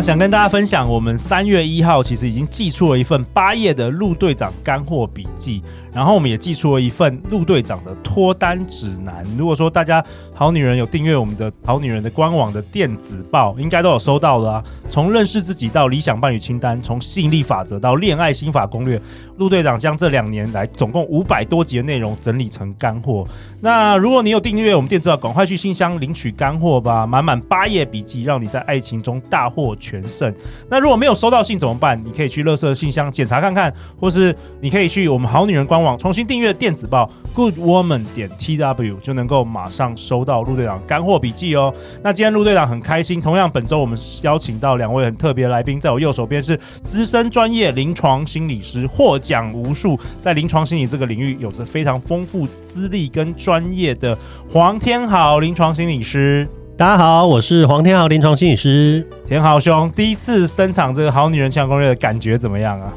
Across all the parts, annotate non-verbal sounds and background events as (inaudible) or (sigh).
想跟大家分享，我们三月一号其实已经寄出了一份八页的陆队长干货笔记。然后我们也寄出了一份陆队长的脱单指南。如果说大家好女人有订阅我们的好女人的官网的电子报，应该都有收到了啊。从认识自己到理想伴侣清单，从吸引力法则到恋爱心法攻略，陆队长将这两年来总共五百多集的内容整理成干货。那如果你有订阅我们电子报，赶快去信箱领取干货吧，满满八页笔记，让你在爱情中大获全胜。那如果没有收到信怎么办？你可以去垃圾信箱检查看看，或是你可以去我们好女人官网。重新订阅电子报 Good Woman 点 T W 就能够马上收到陆队长干货笔记哦。那今天陆队长很开心，同样本周我们邀请到两位很特别的来宾，在我右手边是资深专业临床心理师，获奖无数，在临床心理这个领域有着非常丰富资历跟专业的黄天豪临床心理师。大家好，我是黄天豪临床心理师。天豪兄第一次登场这个好女人情场攻略的感觉怎么样啊？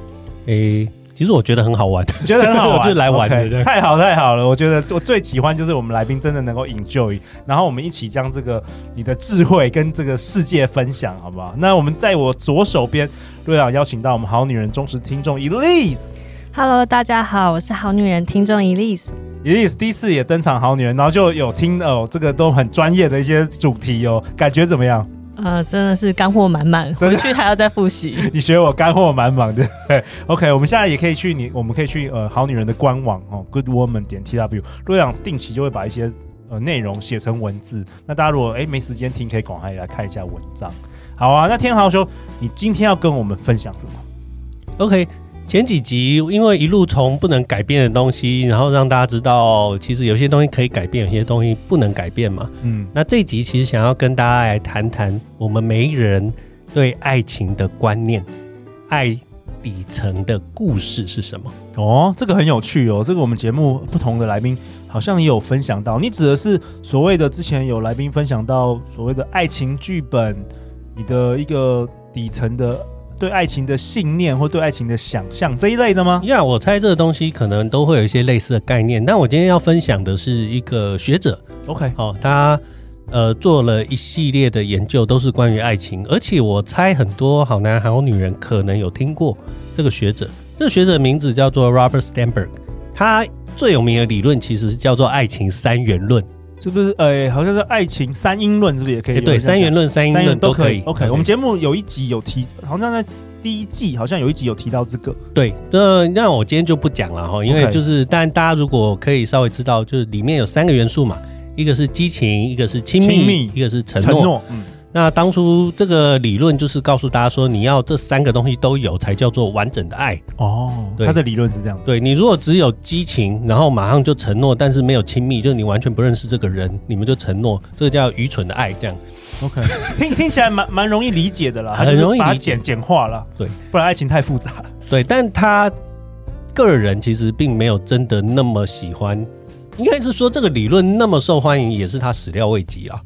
诶、欸。其实我觉得很好玩，觉得很好玩，(laughs) 就来玩的。Okay, 太好太好了！我觉得我最喜欢就是我们来宾真的能够 enjoy，然后我们一起将这个你的智慧跟这个世界分享，好不好？那我们在我左手边，瑞朗邀请到我们好女人忠实听众 Elise。Hello，大家好，我是好女人听众 Elise。Elise 第一次也登场好女人，然后就有听哦，这个都很专业的一些主题哦，感觉怎么样？呃，真的是干货满满，回去还要再复习。(laughs) 你学我干货满满，对不对？OK，我们现在也可以去你，我们可以去呃好女人的官网哦，Good Woman 点 T W。陆队长定期就会把一些呃内容写成文字，那大家如果哎没时间听，可以赶快来看一下文章。好啊，那天豪兄，你今天要跟我们分享什么？OK。前几集因为一路从不能改变的东西，然后让大家知道，其实有些东西可以改变，有些东西不能改变嘛。嗯，那这一集其实想要跟大家来谈谈我们每一个人对爱情的观念，爱底层的故事是什么？哦，这个很有趣哦。这个我们节目不同的来宾好像也有分享到。你指的是所谓的之前有来宾分享到所谓的爱情剧本，你的一个底层的。对爱情的信念或对爱情的想象这一类的吗？呀，yeah, 我猜这个东西可能都会有一些类似的概念。但我今天要分享的是一个学者，OK，好，他呃做了一系列的研究，都是关于爱情，而且我猜很多好男好女人可能有听过这个学者。这个学者的名字叫做 Robert Sternberg，他最有名的理论其实是叫做爱情三元论。是不是？呃、欸，好像是爱情三因论，是不是也可以？欸、对，三元论、三因论都可以。OK. 我们节目有一集有提，好像在第一季好像有一集有提到这个。对，那那我今天就不讲了哈，因为就是，但大家如果可以稍微知道，就是里面有三个元素嘛，一个是激情，一个是亲密，密一个是承诺。嗯。那当初这个理论就是告诉大家说，你要这三个东西都有，才叫做完整的爱。哦，对，他的理论是这样。对，你如果只有激情，然后马上就承诺，但是没有亲密，就是你完全不认识这个人，你们就承诺，这个叫愚蠢的爱。这样，OK，(laughs) 听听起来蛮蛮容易理解的啦，很容易理解，简简化了。对，不然爱情太复杂。对，但他个人其实并没有真的那么喜欢，应该是说这个理论那么受欢迎，也是他始料未及啊。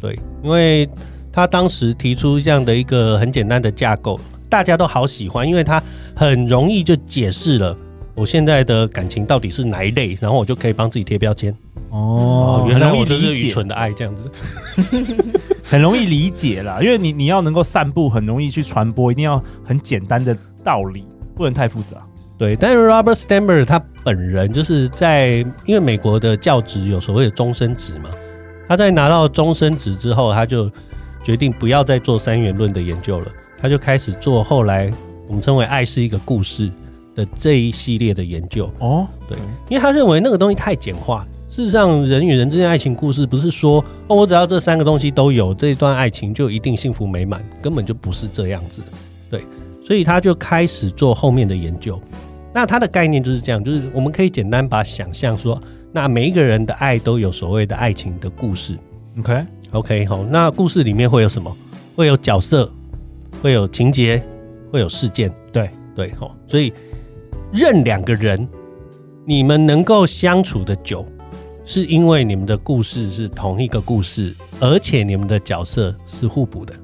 对，因为他当时提出这样的一个很简单的架构，大家都好喜欢，因为他很容易就解释了我现在的感情到底是哪一类，然后我就可以帮自己贴标签。哦，原来我就是愚蠢的爱这样子，(laughs) 很容易理解啦。因为你你要能够散布，很容易去传播，一定要很简单的道理，不能太复杂。对，但是 Robert Sternberg 他本人就是在，因为美国的教职有所谓的终身职嘛。他在拿到终身职之后，他就决定不要再做三元论的研究了，他就开始做后来我们称为“爱是一个故事”的这一系列的研究。哦，对，因为他认为那个东西太简化。事实上，人与人之间爱情故事不是说哦，我只要这三个东西都有，这一段爱情就一定幸福美满，根本就不是这样子。对，所以他就开始做后面的研究。那他的概念就是这样，就是我们可以简单把想象说。那每一个人的爱都有所谓的爱情的故事，OK OK 好，那故事里面会有什么？会有角色，会有情节，会有事件，对对好，所以任两个人，你们能够相处的久，是因为你们的故事是同一个故事，而且你们的角色是互补的。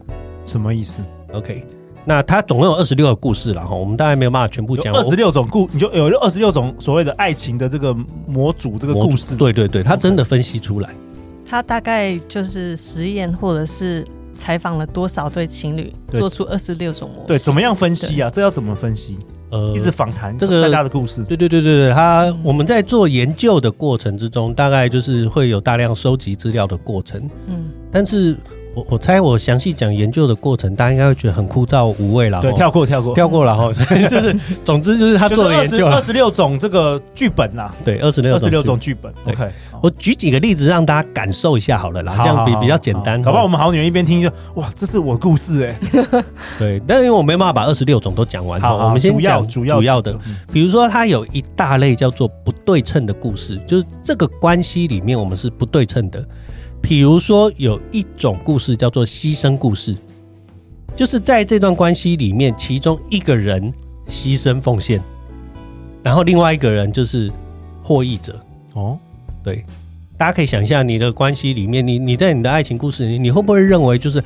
什么意思？OK，那它总共有二十六个故事了哈，我们大概没有办法全部讲。二十六种故，你就有二十六种所谓的爱情的这个模组，这个故事。对对对，他真的分析出来。他大概就是实验，或者是采访了多少对情侣，做出二十六种模式。对，怎么样分析啊？这要怎么分析？呃，一直访谈这个大家的故事。对对对对对，他我们在做研究的过程之中，大概就是会有大量收集资料的过程。嗯，但是。我我猜我详细讲研究的过程，大家应该会觉得很枯燥无味了。对，跳过跳过跳过了哈。(laughs) 就是，总之就是他做的研究，二十六种这个剧本啦。对，二十六二十六种剧本。OK，我举几个例子让大家感受一下好了啦，这样比比较简单。好不好？我们好女人一边听就哇，这是我故事哎。(laughs) 对，但是因为我没办法把二十六种都讲完。好，我们先讲主要主要的。比如说，它有一大类叫做不对称的故事，就是这个关系里面我们是不对称的。比如说，有一种故事叫做牺牲故事，就是在这段关系里面，其中一个人牺牲奉献，然后另外一个人就是获益者。哦，对，大家可以想一下，你的关系里面，你你在你的爱情故事里，你会不会认为就是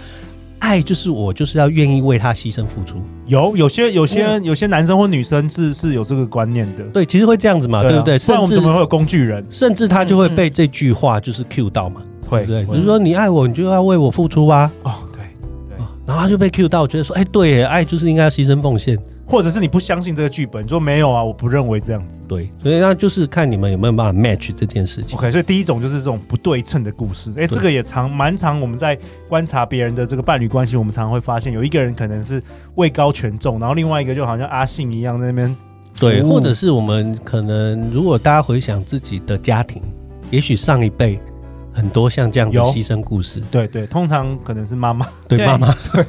爱就是我就是要愿意为他牺牲付出？有有些有些有些男生或女生是是有这个观念的。对，其实会这样子嘛，对不对？不然我们怎么会有工具人？甚至他就会被这句话就是 cue 到嘛。会对，就是说你爱我，你就要为我付出啊。哦，对对，然后他就被 cue 到，觉得说，哎，对，爱就是应该要牺牲奉献，或者是你不相信这个剧本，你说没有啊，我不认为这样子。对，所以那就是看你们有没有办法 match 这件事情。OK，所以第一种就是这种不对称的故事。哎，这个也常蛮常，我们在观察别人的这个伴侣关系，我们常常会发现，有一个人可能是位高权重，然后另外一个就好像阿信一样在那边。对，或者是我们可能如果大家回想自己的家庭，也许上一辈。很多像这样的牺牲故事，对对，通常可能是妈妈，对妈妈，(laughs) 对。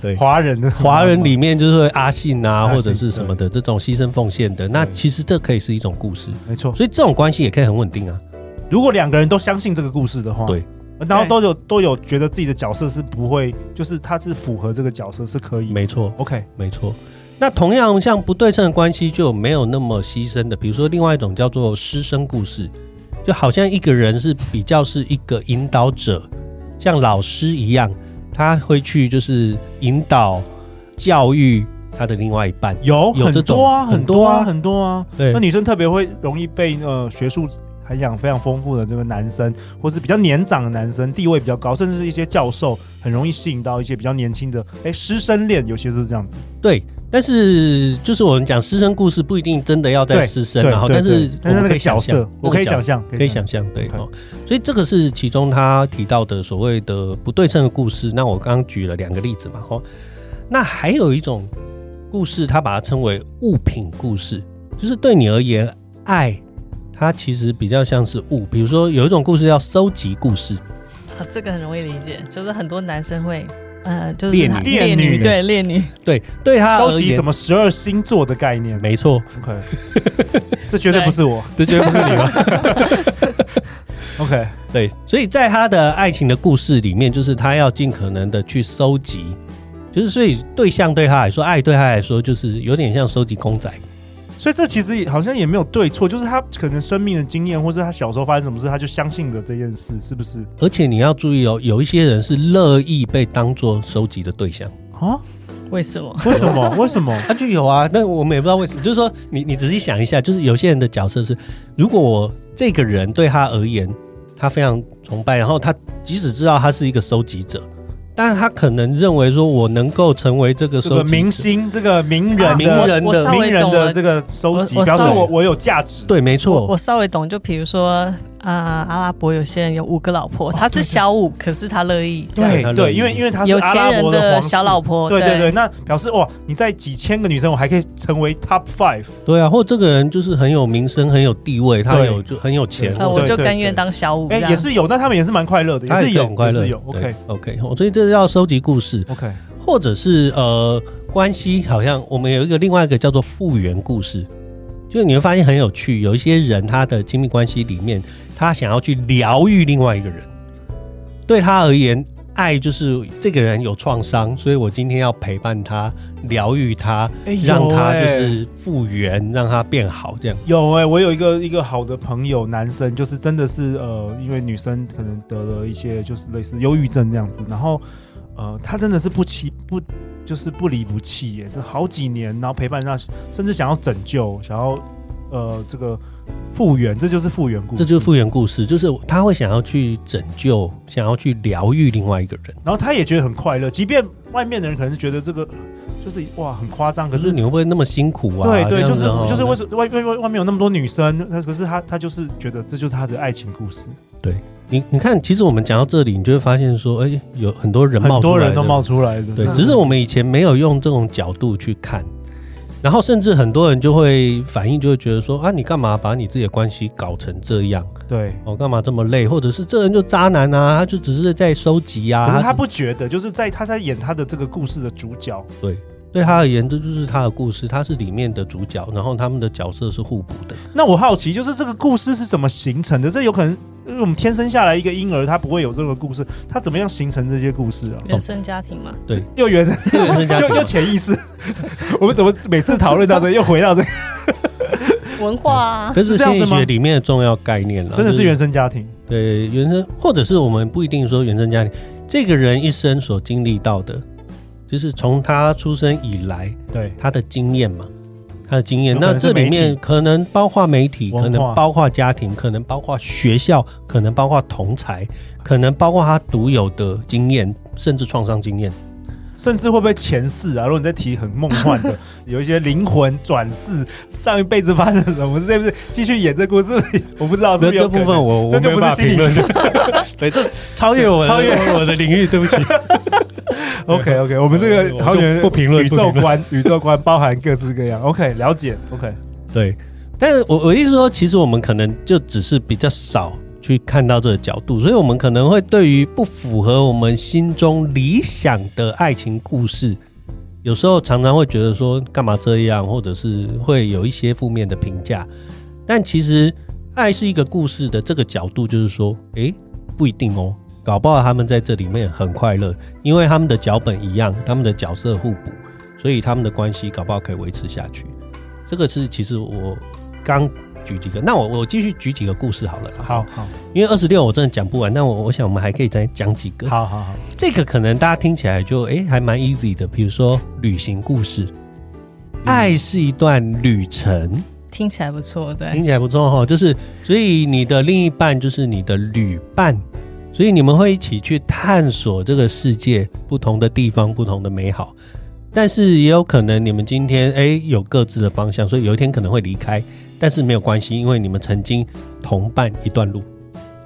对，华人的华人里面就是会阿信啊，或者是什么的这种牺牲奉献的，那其实这可以是一种故事，没错。所以这种关系也可以很稳定啊。如果两个人都相信这个故事的话，对，然后都有都有觉得自己的角色是不会，就是他是符合这个角色是可以，没错。OK，没错。那同样像不对称的关系就没有那么牺牲的，比如说另外一种叫做师生故事。就好像一个人是比较是一个引导者，像老师一样，他会去就是引导教育他的另外一半。有有这种很多啊，很多啊，很多啊。对，那女生特别会容易被呃学术涵养非常丰富的这个男生，或是比较年长的男生，地位比较高，甚至是一些教授，很容易吸引到一些比较年轻的哎师生恋，有些是这样子。对。但是，就是我们讲师生故事，不一定真的要在师生，然后，但是我们可以想象，我可以想象，可以想象，对哦。所以这个是其中他提到的所谓的不对称的故事。那我刚刚举了两个例子嘛，哈。那还有一种故事，他把它称为物品故事，就是对你而言，爱它其实比较像是物。比如说，有一种故事叫收集故事，啊，这个很容易理解，就是很多男生会。呃，就是恋女，恋女，对恋女，对对他收集什么十二星座的概念，没错，OK，(laughs) 这绝对不是我，这绝对不是你吗？(laughs) OK，对，所以在他的爱情的故事里面，就是他要尽可能的去收集，就是所以对象对他来说，爱对他来说，就是有点像收集公仔。所以这其实好像也没有对错，就是他可能生命的经验，或者他小时候发生什么事，他就相信了这件事，是不是？而且你要注意哦，有一些人是乐意被当做收集的对象啊？为什么？为什么？(laughs) 为什么？他就有啊，但我们也不知道为什么。就是说，你你仔细想一下，就是有些人的角色是，如果我这个人对他而言，他非常崇拜，然后他即使知道他是一个收集者。但是他可能认为说，我能够成为这个收集明星，这个名人、名人的名人的这个收集，表示我我有价值。对，没错。我稍微懂，就比如说。啊，阿拉伯有些人有五个老婆，他是小五，可是他乐意。对对，因为因为他是有钱人的小老婆。对对对，那表示哇，你在几千个女生，我还可以成为 top five。对啊，或这个人就是很有名声、很有地位，他有就很有钱，我就甘愿当小五。哎，也是有，那他们也是蛮快乐的，也是有很快乐，有。OK OK，所以这是要收集故事。OK，或者是呃，关系好像我们有一个另外一个叫做复原故事。就是你会发现很有趣，有一些人他的亲密关系里面，他想要去疗愈另外一个人，对他而言，爱就是这个人有创伤，所以我今天要陪伴他，疗愈他，欸欸、让他就是复原，让他变好。这样有哎、欸，我有一个一个好的朋友，男生就是真的是呃，因为女生可能得了一些就是类似忧郁症这样子，然后呃，他真的是不期不就是不离不弃耶，这好几年，然后陪伴他，甚至想要拯救，想要。呃，这个复原，这就是复原故事，这就是复原故事，就是他会想要去拯救，想要去疗愈另外一个人，然后他也觉得很快乐，即便外面的人可能是觉得这个就是哇很夸张，可是你会不会那么辛苦啊？对对，就是就是为什么外外外外面有那么多女生，那可是他他就是觉得这就是他的爱情故事。对你你看，其实我们讲到这里，你就会发现说，哎，有很多人冒很多人都冒出来的，对，只是我们以前没有用这种角度去看。然后甚至很多人就会反应，就会觉得说啊，你干嘛把你自己的关系搞成这样？对，我、哦、干嘛这么累？或者是这人就渣男啊？他就只是在收集啊。可是他不觉得，就是在他在演他的这个故事的主角。对。对他而言，这就是他的故事，他是里面的主角，然后他们的角色是互补的。那我好奇，就是这个故事是怎么形成的？这有可能，因为我们天生下来一个婴儿，他不会有这个故事，他怎么样形成这些故事啊？原生家庭嘛，对，又原生，原生家庭，又又潜意识。(laughs) 我们怎么每次讨论到这，又回到这个 (laughs) 文化啊？这是心理学里面的重要概念了，真的是原生家庭。对，原生，或者是我们不一定说原生家庭，这个人一生所经历到的。就是从他出生以来，对。他的经验嘛，他的经验。那这里面可能包括媒体，可能包括家庭，可能包括学校，可能包括同才，可能包括他独有的经验，甚至创伤经验，甚至会不会前世啊？如果你在提很梦幻的，(laughs) 有一些灵魂转世，上一辈子发生什么？是不是继续演这故事？(laughs) 我不知道这这部分我我就不是心理学，(laughs) 对，这超越我超越我的领域，对不起。OK OK，我们这个好远不评论宇宙观，宇宙观包含各式各样。OK，了解。OK，对。但是我我意思说，其实我们可能就只是比较少去看到这个角度，所以我们可能会对于不符合我们心中理想的爱情故事，有时候常常会觉得说干嘛这样，或者是会有一些负面的评价。但其实爱是一个故事的这个角度，就是说，诶，不一定哦。搞不好他们在这里面很快乐，因为他们的脚本一样，他们的角色互补，所以他们的关系搞不好可以维持下去。这个是其实我刚举几个，那我我继续举几个故事好了。好好，因为二十六我真的讲不完，那我我想我们还可以再讲几个。好好好，这个可能大家听起来就诶还蛮 easy 的，比如说旅行故事，嗯、爱是一段旅程，听起来不错，对，听起来不错哈，就是所以你的另一半就是你的旅伴。所以你们会一起去探索这个世界不同的地方，不同的美好，但是也有可能你们今天诶有各自的方向，所以有一天可能会离开，但是没有关系，因为你们曾经同伴一段路。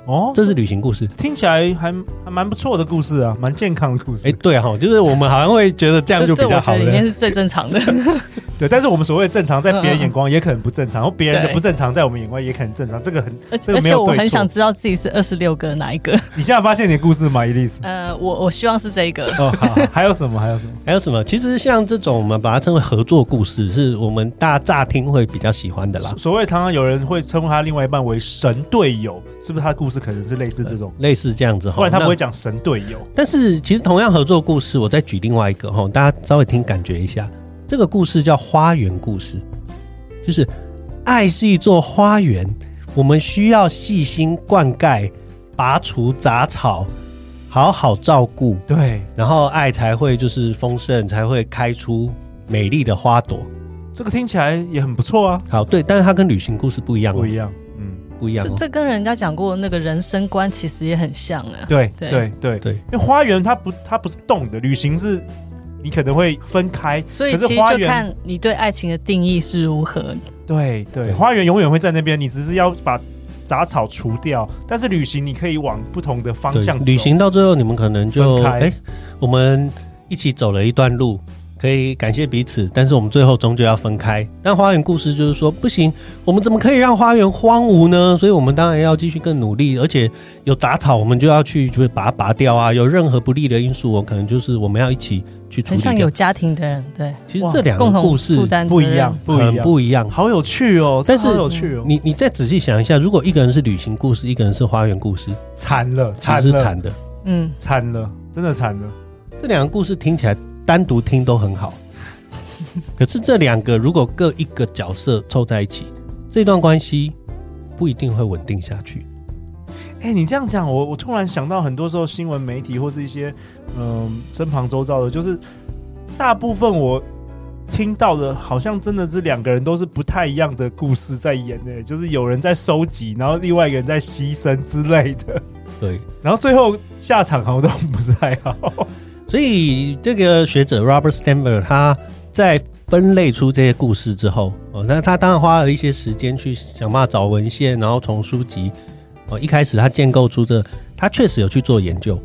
哦，这是旅行故事，听起来还还蛮不错的故事啊，蛮健康的故事。哎，对哈，就是我们好像会觉得这样就比较好。了里面是最正常的。(laughs) 对，但是我们所谓正常，在别人眼光也可能不正常，然后别人的不正常，在我们眼光也可能正常。这个很，而且我很想知道自己是二十六个哪一个。(laughs) 你现在发现你的故事吗，伊丽丝？呃，我我希望是这一个。哦，好，还有什么？还有什么？还有什么？其实像这种，我们把它称为合作故事，是我们大家乍听会比较喜欢的啦。所谓常常有人会称呼他另外一半为神队友，是不是？他的故事可能是类似这种，类似这样子。后来他不会讲神队友，但是其实同样合作故事，我再举另外一个哈，大家稍微听感觉一下。这个故事叫花园故事，就是爱是一座花园，我们需要细心灌溉、拔除杂草，好好照顾，对，然后爱才会就是丰盛，才会开出美丽的花朵。这个听起来也很不错啊。好，对，但是它跟旅行故事不一样，不一样，嗯，不一样。这这跟人家讲过那个人生观其实也很像啊。对对对对，对，因为花园它不它不是动的，旅行是。你可能会分开，所以其实就看你对爱情的定义是如何。对对，花园永远会在那边，你只是要把杂草除掉。但是旅行，你可以往不同的方向走。旅行到最后，你们可能就哎、欸，我们一起走了一段路。可以感谢彼此，但是我们最后终究要分开。但花园故事就是说，不行，我们怎么可以让花园荒芜呢？所以我们当然要继续更努力，而且有杂草，我们就要去，就是把它拔掉啊。有任何不利的因素，我可能就是我们要一起去处理。很像有家庭的人，对，其实这两个故事不一样，不一样，不一样，好有趣哦。但是有趣哦，你你再仔细想一下，如果一个人是旅行故事，一个人是花园故事，惨了，惨是惨的，嗯，惨了。真的惨了。这两个故事听起来单独听都很好，(laughs) 可是这两个如果各一个角色凑在一起，这段关系不一定会稳定下去。哎、欸，你这样讲，我我突然想到，很多时候新闻媒体或是一些嗯、呃、身旁周遭的，就是大部分我听到的，好像真的是两个人都是不太一样的故事在演诶、欸，就是有人在收集，然后另外一个人在牺牲之类的。对，然后最后下场好像都不是太好。所以这个学者 Robert Sternberg 他在分类出这些故事之后，哦，那他当然花了一些时间去想办法找文献，然后从书籍。哦，一开始他建构出这，他确实有去做研究，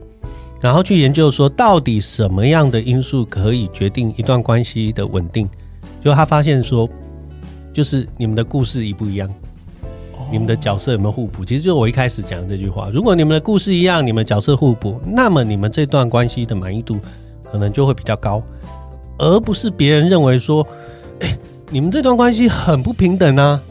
然后去研究说到底什么样的因素可以决定一段关系的稳定。就他发现说，就是你们的故事一不一样，你们的角色有没有互补？其实就我一开始讲的这句话，如果你们的故事一样，你们角色互补，那么你们这段关系的满意度可能就会比较高，而不是别人认为说，欸，你们这段关系很不平等啊。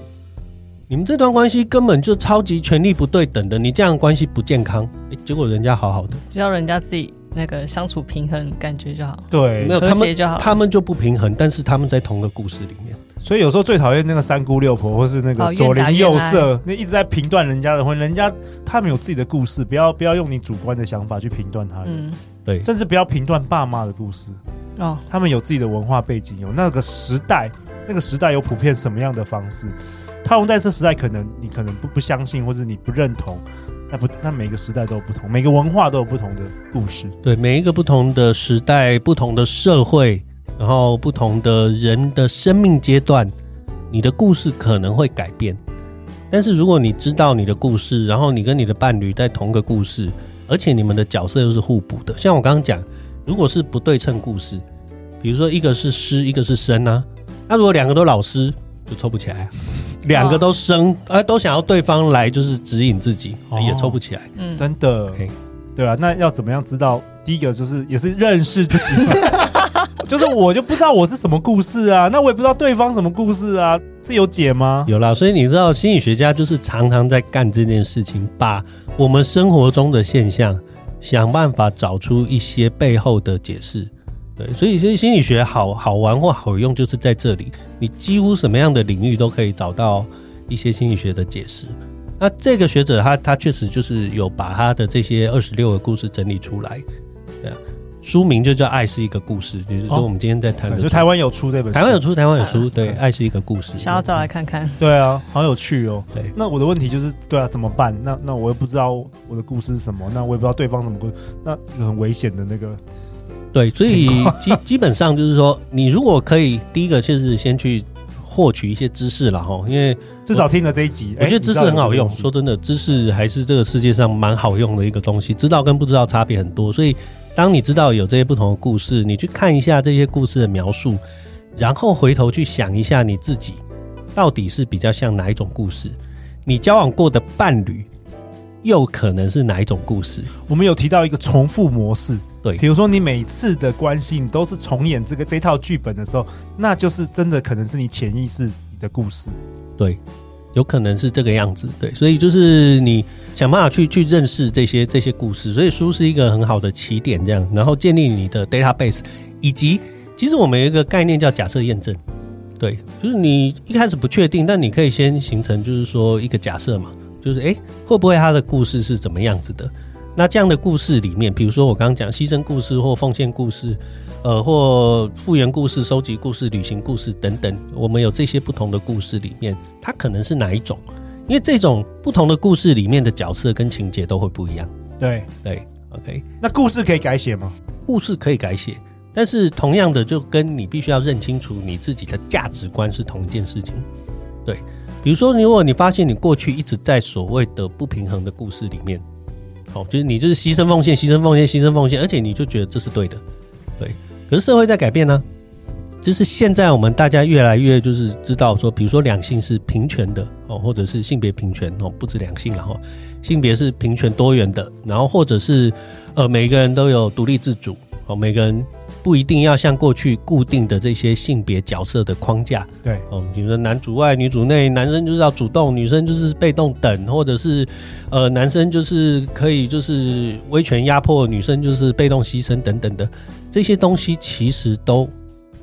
你们这段关系根本就超级权力不对等的，你这样关系不健康。欸，结果人家好好的，只要人家自己那个相处平衡，感觉就好。对，没有和谐就好。他们就不平衡，但是他们在同个故事里面。所以有时候最讨厌那个三姑六婆，或是那个左邻右舍，那一直在评断人家的婚，人家他们有自己的故事，不要不要用你主观的想法去评断他人。嗯，对，甚至不要评断爸妈的故事。哦，他们有自己的文化背景，有那个时代，那个时代有普遍什么样的方式。套用在这时代，可能你可能不不相信，或者你不认同，那不，那每个时代都有不同，每个文化都有不同的故事。对，每一个不同的时代、不同的社会，然后不同的人的生命阶段，你的故事可能会改变。但是如果你知道你的故事，然后你跟你的伴侣在同个故事，而且你们的角色又是互补的，像我刚刚讲，如果是不对称故事，比如说一个是师，一个是生啊，那如果两个都老师，就凑不起来。两个都生，哎、哦，都想要对方来，就是指引自己，哦、也抽不起来。嗯，真的，okay. 对啊，那要怎么样知道？第一个就是也是认识自己，(laughs) 就是我就不知道我是什么故事啊，那我也不知道对方什么故事啊，这有解吗？有啦，所以你知道心理学家就是常常在干这件事情，把我们生活中的现象想办法找出一些背后的解释。对，所以所以心理学好好玩或好用，就是在这里，你几乎什么样的领域都可以找到一些心理学的解释。那这个学者他他确实就是有把他的这些二十六个故事整理出来，对，啊书名就叫《爱是一个故事》，就是说我们今天在谈的，就台湾有出这本书，台湾有出，台湾有出，对，《爱是一个故事》，想要找来看看，对啊，好有趣哦。对，那我的问题就是，对啊，怎么办？那那我又不知道我的故事是什么，那我也不知道对方什么故事，那很危险的那个。对，所以基基本上就是说，你如果可以，第一个就是先去获取一些知识了哈，因为至少听了这一集，我觉得知识很好用。说真的，知识还是这个世界上蛮好用的一个东西，知道跟不知道差别很多。所以，当你知道有这些不同的故事，你去看一下这些故事的描述，然后回头去想一下你自己到底是比较像哪一种故事，你交往过的伴侣又可能是哪一种故事？我们有提到一个重复模式。对，比如说你每次的关系你都是重演这个这套剧本的时候，那就是真的可能是你潜意识的故事。对，有可能是这个样子。对，所以就是你想办法去去认识这些这些故事。所以书是一个很好的起点，这样，然后建立你的 database，以及其实我们有一个概念叫假设验证。对，就是你一开始不确定，但你可以先形成就是说一个假设嘛，就是诶，会不会他的故事是怎么样子的？那这样的故事里面，比如说我刚刚讲牺牲故事或奉献故事，呃，或复原故事、收集故事、旅行故事等等，我们有这些不同的故事里面，它可能是哪一种？因为这种不同的故事里面的角色跟情节都会不一样。对对，OK。那故事可以改写吗？故事可以改写，但是同样的，就跟你必须要认清楚你自己的价值观是同一件事情。对，比如说，如果你发现你过去一直在所谓的不平衡的故事里面。哦，就是你就是牺牲奉献，牺牲奉献，牺牲奉献，而且你就觉得这是对的，对。可是社会在改变呢，就是现在我们大家越来越就是知道说，比如说两性是平权的哦，或者是性别平权哦，不止两性了哈，性别是平权多元的，然后或者是呃每个人都有独立自主哦，每个人不一定要像过去固定的这些性别角色的框架。对，哦，比如说男主外女主内，男生就是要主动，女生就是被动等，或者是呃，男生就是可以就是威权压迫，女生就是被动牺牲等等的这些东西，其实都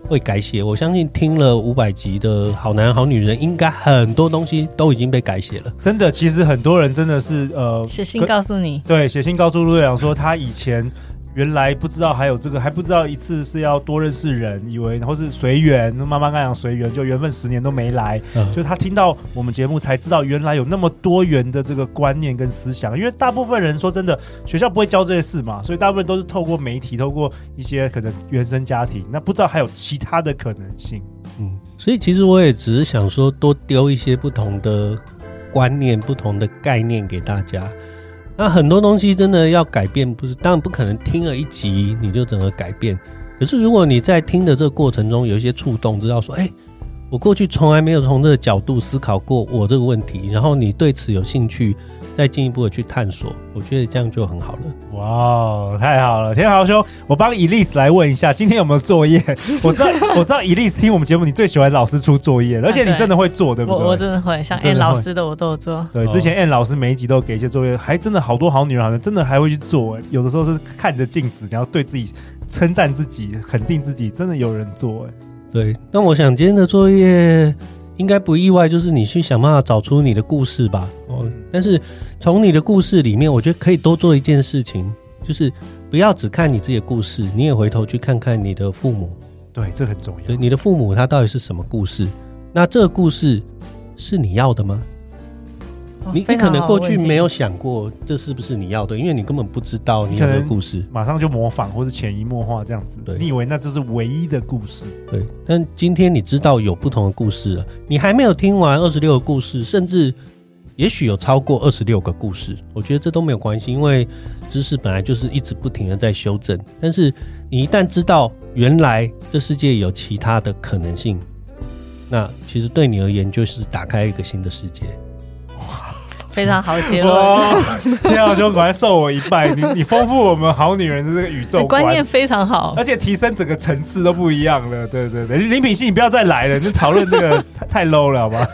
会改写。我相信听了五百集的好男好女人，应该很多东西都已经被改写了。真的，其实很多人真的是呃，写信告诉你，对，写信告诉陆队长说他以前。原来不知道还有这个，还不知道一次是要多认识人，以为然后是随缘，妈妈刚讲随缘，就缘分十年都没来，嗯、就他听到我们节目才知道，原来有那么多元的这个观念跟思想。因为大部分人说真的，学校不会教这些事嘛，所以大部分都是透过媒体，透过一些可能原生家庭，那不知道还有其他的可能性。嗯，所以其实我也只是想说，多丢一些不同的观念、不同的概念给大家。那很多东西真的要改变，不是当然不可能听了一集你就整个改变。可是如果你在听的这个过程中有一些触动，知道说，哎、我过去从来没有从这个角度思考过我这个问题，然后你对此有兴趣。再进一步的去探索，我觉得这样就很好了。哇，太好了！天豪兄，我帮 Elise 来问一下，今天有没有作业？(laughs) 我知道，我知道 Elise 听我们节目，你最喜欢老师出作业，而且你真的会做，对不对？我我真的会，像 Ann 老师的我都有做。对，之前 Ann 老师每一集都给一些作业，还真的好多好女人好像真的还会去做。有的时候是看着镜子，然后对自己称赞自己，肯定自己，真的有人做。哎，对。那我想今天的作业。应该不意外，就是你去想办法找出你的故事吧。哦，但是从你的故事里面，我觉得可以多做一件事情，就是不要只看你自己的故事，你也回头去看看你的父母。对，这很重要。你的父母他到底是什么故事？那这个故事是你要的吗？你你可能过去没有想过这是不是你要的，因为你根本不知道你有的故事，马上就模仿或者潜移默化这样子。对，你以为那这是唯一的故事？对。但今天你知道有不同的故事了，你还没有听完二十六个故事，甚至也许有超过二十六个故事，我觉得这都没有关系，因为知识本来就是一直不停的在修正。但是你一旦知道原来这世界有其他的可能性，那其实对你而言就是打开一个新的世界。非常好的结论，天耀兄，赶快受我一拜！你你丰富我们好女人的这个宇宙观，念非常好，而且提升整个层次都不一样了。对对对，林品希，你不要再来了，你讨论这个 (laughs) 太太 low 了，好吗？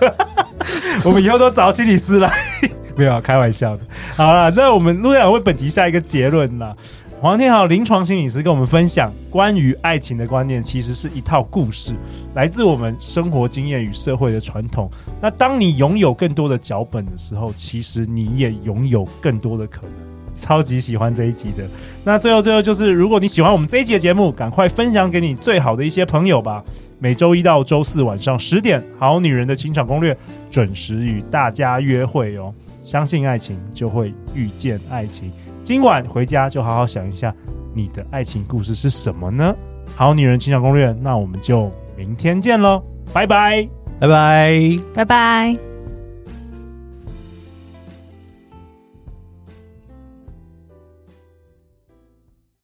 (laughs) 我们以后都找心理师来，(laughs) 没有开玩笑的。好了，那我们陆队长为本集下一个结论啦。黄天豪临床心理师跟我们分享，关于爱情的观念，其实是一套故事，来自我们生活经验与社会的传统。那当你拥有更多的脚本的时候，其实你也拥有更多的可能。超级喜欢这一集的。那最后最后就是，如果你喜欢我们这一集的节目，赶快分享给你最好的一些朋友吧。每周一到周四晚上十点，《好女人的情场攻略》准时与大家约会哦。相信爱情，就会遇见爱情。今晚回家就好好想一下，你的爱情故事是什么呢？好女人情感攻略，那我们就明天见喽，拜拜，拜拜，拜拜。